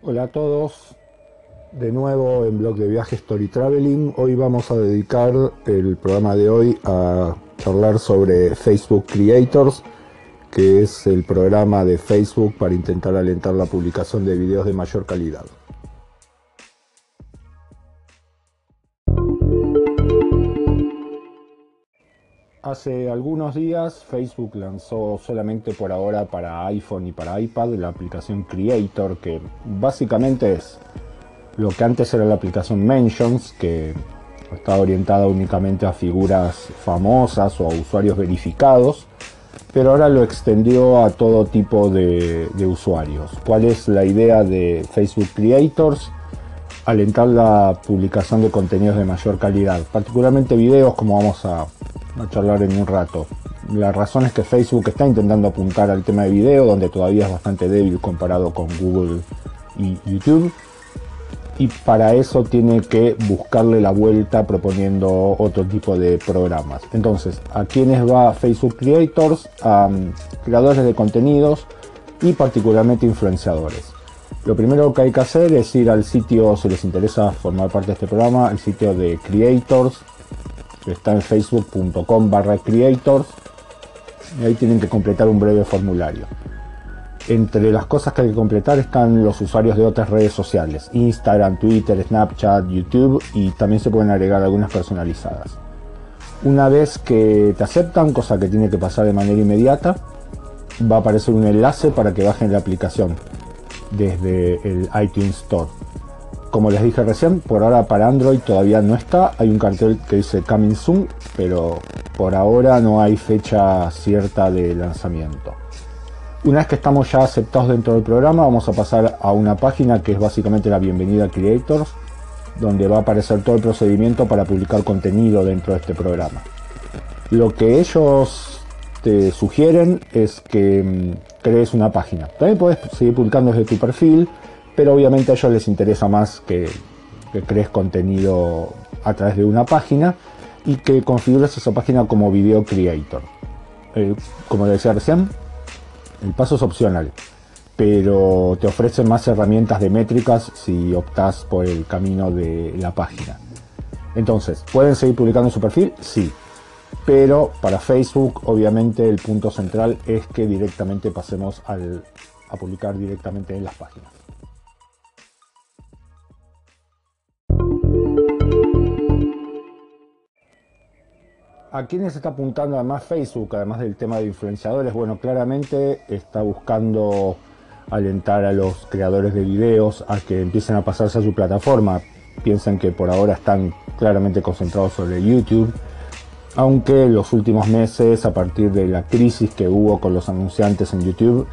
Hola a todos, de nuevo en blog de viaje Story Traveling. Hoy vamos a dedicar el programa de hoy a charlar sobre Facebook Creators, que es el programa de Facebook para intentar alentar la publicación de videos de mayor calidad. Hace algunos días Facebook lanzó solamente por ahora para iPhone y para iPad la aplicación Creator, que básicamente es lo que antes era la aplicación Mentions, que estaba orientada únicamente a figuras famosas o a usuarios verificados, pero ahora lo extendió a todo tipo de, de usuarios. ¿Cuál es la idea de Facebook Creators? Alentar la publicación de contenidos de mayor calidad, particularmente videos como vamos a a charlar en un rato. La razón es que Facebook está intentando apuntar al tema de video, donde todavía es bastante débil comparado con Google y YouTube. Y para eso tiene que buscarle la vuelta proponiendo otro tipo de programas. Entonces, ¿a quiénes va Facebook Creators? A um, creadores de contenidos y particularmente influenciadores. Lo primero que hay que hacer es ir al sitio, si les interesa formar parte de este programa, el sitio de Creators, está en facebook.com barra creators y ahí tienen que completar un breve formulario. Entre las cosas que hay que completar están los usuarios de otras redes sociales, Instagram, Twitter, Snapchat, YouTube y también se pueden agregar algunas personalizadas. Una vez que te aceptan, cosa que tiene que pasar de manera inmediata, va a aparecer un enlace para que bajen la aplicación desde el iTunes Store. Como les dije recién, por ahora para Android todavía no está. Hay un cartel que dice Coming Soon, pero por ahora no hay fecha cierta de lanzamiento. Una vez que estamos ya aceptados dentro del programa, vamos a pasar a una página que es básicamente la bienvenida Creators, donde va a aparecer todo el procedimiento para publicar contenido dentro de este programa. Lo que ellos te sugieren es que mm, crees una página. También puedes seguir publicando desde tu perfil, pero obviamente a ellos les interesa más que, crees contenido a través de una página y que configures esa página como video creator. Eh, como decía recién, el paso es opcional, pero te ofrecen más herramientas de métricas si optas por el camino de la página. Entonces, ¿pueden seguir publicando su perfil? Sí. Pero para Facebook, obviamente, el punto central es que directamente pasemos a publicar directamente en las páginas. ¿A quiénes está apuntando además Facebook, además del tema de influenciadores? Bueno, claramente está buscando alentar a los creadores de videos a que empiecen a pasarse a su plataforma. Piensan que por ahora están claramente concentrados sobre YouTube, aunque en los últimos meses, a partir de la crisis que hubo con los anunciantes en YouTube,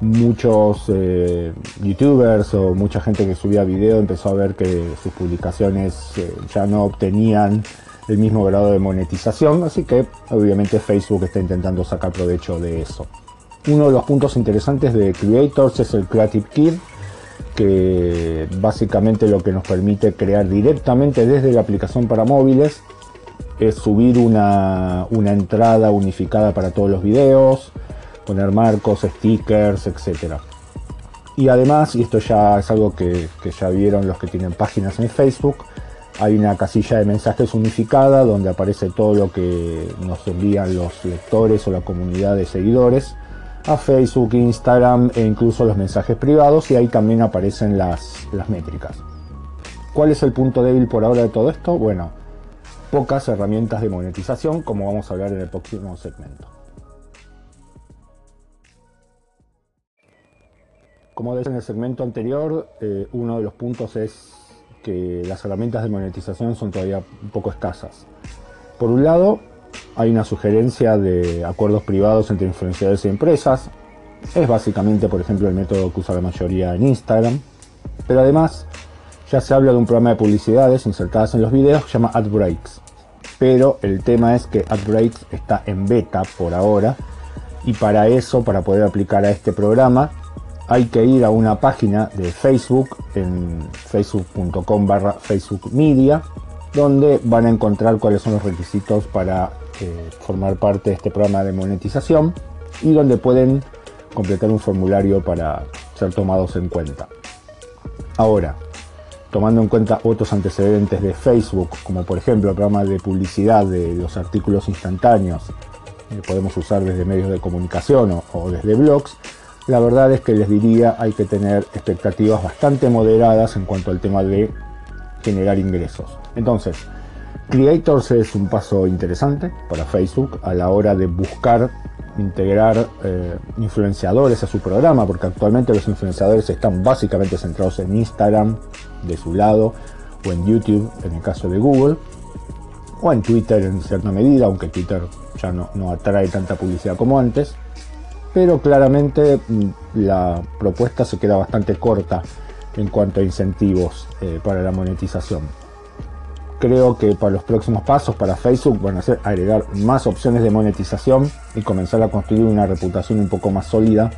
muchos eh, youtubers o mucha gente que subía video empezó a ver que sus publicaciones eh, ya no obtenían el mismo grado de monetización, así que obviamente Facebook está intentando sacar provecho de eso. Uno de los puntos interesantes de Creators es el Creative Kit, que básicamente lo que nos permite crear directamente desde la aplicación para móviles es subir una, entrada unificada para todos los videos, poner marcos, stickers, etc. Y además, y esto ya es algo que ya vieron los que tienen páginas en Facebook, hay una casilla de mensajes unificada donde aparece todo lo que nos envían los lectores o la comunidad de seguidores a Facebook, Instagram e incluso los mensajes privados y ahí también aparecen las, las métricas. ¿Cuál es el punto débil por ahora de todo esto? Bueno, pocas herramientas de monetización como vamos a hablar en el próximo segmento. Como decía en el segmento anterior, eh, uno de los puntos es que las herramientas de monetización son todavía un poco escasas. Por un lado, hay una sugerencia de acuerdos privados entre influenciadores y empresas. Es básicamente, por ejemplo, el método que usa la mayoría en Instagram. Pero además, ya se habla de un programa de publicidades insertadas en los videos que se llama AdBreaks. Pero el tema es que AdBreaks está en beta por ahora. Y para eso, para poder aplicar a este programa, hay que ir a una página de Facebook en facebook.com barra Facebook Media donde van a encontrar cuáles son los requisitos para eh, formar parte de este programa de monetización y donde pueden completar un formulario para ser tomados en cuenta. Ahora, tomando en cuenta otros antecedentes de Facebook, como por ejemplo el programa de publicidad de los artículos instantáneos, que podemos usar desde medios de comunicación o, desde blogs, la verdad es que les diría hay que tener expectativas bastante moderadas en cuanto al tema de generar ingresos. Entonces, Creators es un paso interesante para Facebook a la hora de buscar integrar eh, influenciadores a su programa, porque actualmente los influenciadores están básicamente centrados en Instagram de su lado, o en YouTube en el caso de Google, o en Twitter en cierta medida, aunque Twitter ya no, no atrae tanta publicidad como antes, pero claramente mm, la propuesta se queda bastante corta en cuanto a incentivos eh, para la monetización. Creo que para los próximos pasos para Facebook van a ser agregar más opciones de monetización y comenzar a construir una reputación un poco más sólida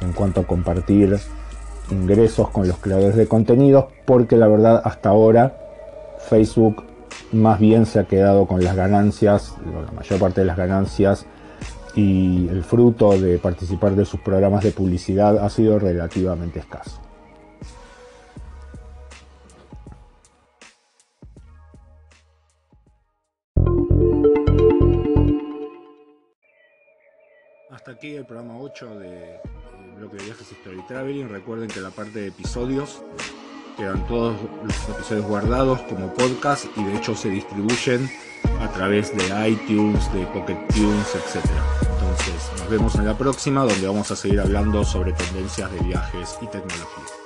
en cuanto a compartir ingresos con los creadores de contenidos, porque la verdad hasta ahora Facebook más bien se ha quedado con las ganancias, la mayor parte de las ganancias y el fruto de participar de sus programas de publicidad ha sido relativamente escaso. Hasta aquí el programa 8 de bloque de viajes Story Traveling. Recuerden que la parte de episodios quedan todos los episodios guardados como podcast y de hecho se distribuyen a través de iTunes, de Pocket Tunes, etc. Entonces nos vemos en la próxima donde vamos a seguir hablando sobre tendencias de viajes y tecnología.